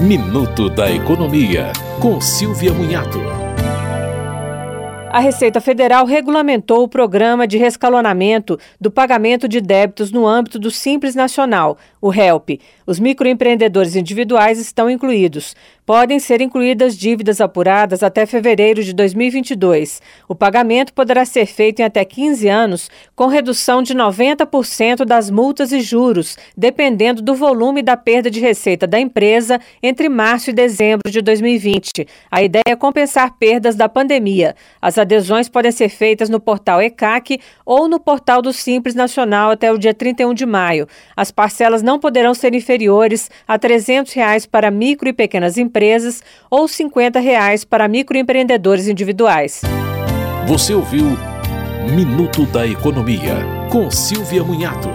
Minuto da Economia, com Silvia Munhato. A Receita Federal regulamentou o programa de rescalonamento do pagamento de débitos no âmbito do Simples Nacional, o HELP. Os microempreendedores individuais estão incluídos. Podem ser incluídas dívidas apuradas até fevereiro de 2022. O pagamento poderá ser feito em até 15 anos, com redução de 90% das multas e juros, dependendo do volume da perda de receita da empresa entre março e dezembro de 2020. A ideia é compensar perdas da pandemia. As adesões podem ser feitas no portal ECAC ou no portal do Simples Nacional até o dia 31 de maio. As parcelas não poderão ser inferiores a 300 reais para micro e pequenas empresas ou 50 reais para microempreendedores individuais. Você ouviu Minuto da Economia, com Silvia Munhato.